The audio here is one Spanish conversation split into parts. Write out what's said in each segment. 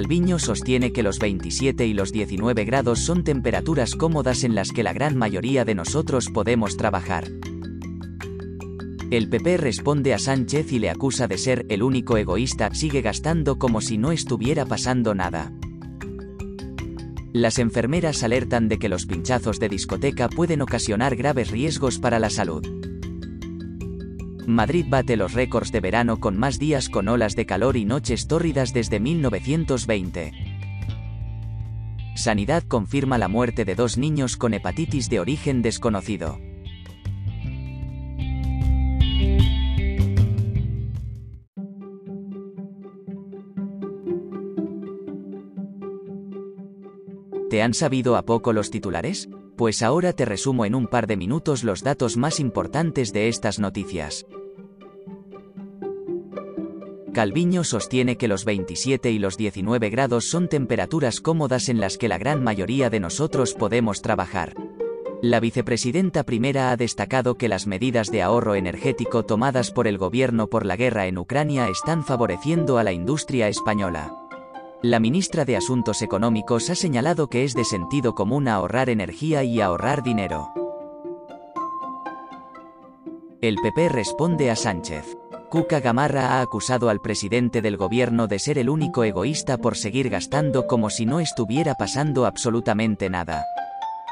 Calviño sostiene que los 27 y los 19 grados son temperaturas cómodas en las que la gran mayoría de nosotros podemos trabajar. El PP responde a Sánchez y le acusa de ser el único egoísta, sigue gastando como si no estuviera pasando nada. Las enfermeras alertan de que los pinchazos de discoteca pueden ocasionar graves riesgos para la salud. Madrid bate los récords de verano con más días con olas de calor y noches tórridas desde 1920. Sanidad confirma la muerte de dos niños con hepatitis de origen desconocido. ¿Te han sabido a poco los titulares? Pues ahora te resumo en un par de minutos los datos más importantes de estas noticias. Calviño sostiene que los 27 y los 19 grados son temperaturas cómodas en las que la gran mayoría de nosotros podemos trabajar. La vicepresidenta primera ha destacado que las medidas de ahorro energético tomadas por el gobierno por la guerra en Ucrania están favoreciendo a la industria española. La ministra de Asuntos Económicos ha señalado que es de sentido común ahorrar energía y ahorrar dinero. El PP responde a Sánchez. Cuca Gamarra ha acusado al presidente del gobierno de ser el único egoísta por seguir gastando como si no estuviera pasando absolutamente nada.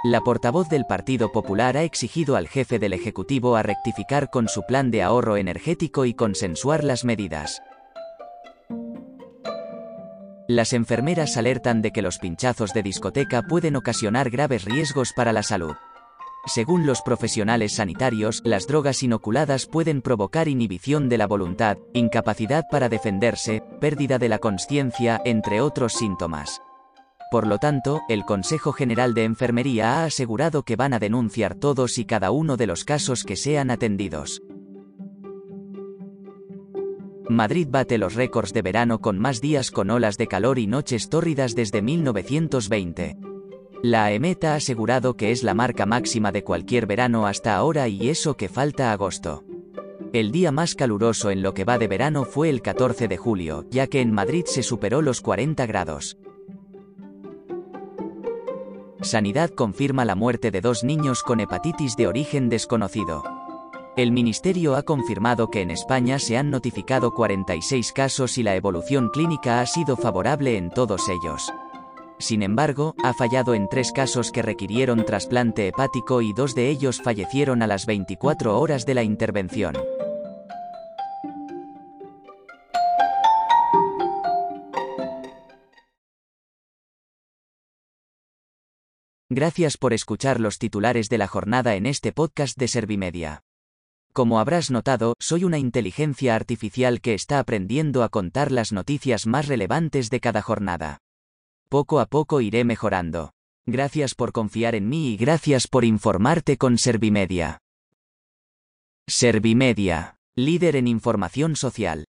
La portavoz del Partido Popular ha exigido al jefe del Ejecutivo a rectificar con su plan de ahorro energético y consensuar las medidas. Las enfermeras alertan de que los pinchazos de discoteca pueden ocasionar graves riesgos para la salud. Según los profesionales sanitarios, las drogas inoculadas pueden provocar inhibición de la voluntad, incapacidad para defenderse, pérdida de la conciencia, entre otros síntomas. Por lo tanto, el Consejo General de Enfermería ha asegurado que van a denunciar todos y cada uno de los casos que sean atendidos. Madrid bate los récords de verano con más días con olas de calor y noches tórridas desde 1920. La AEMET ha asegurado que es la marca máxima de cualquier verano hasta ahora y eso que falta agosto. El día más caluroso en lo que va de verano fue el 14 de julio, ya que en Madrid se superó los 40 grados. Sanidad confirma la muerte de dos niños con hepatitis de origen desconocido. El Ministerio ha confirmado que en España se han notificado 46 casos y la evolución clínica ha sido favorable en todos ellos. Sin embargo, ha fallado en tres casos que requirieron trasplante hepático y dos de ellos fallecieron a las 24 horas de la intervención. Gracias por escuchar los titulares de la jornada en este podcast de Servimedia. Como habrás notado, soy una inteligencia artificial que está aprendiendo a contar las noticias más relevantes de cada jornada. Poco a poco iré mejorando. Gracias por confiar en mí y gracias por informarte con Servimedia. Servimedia, líder en información social.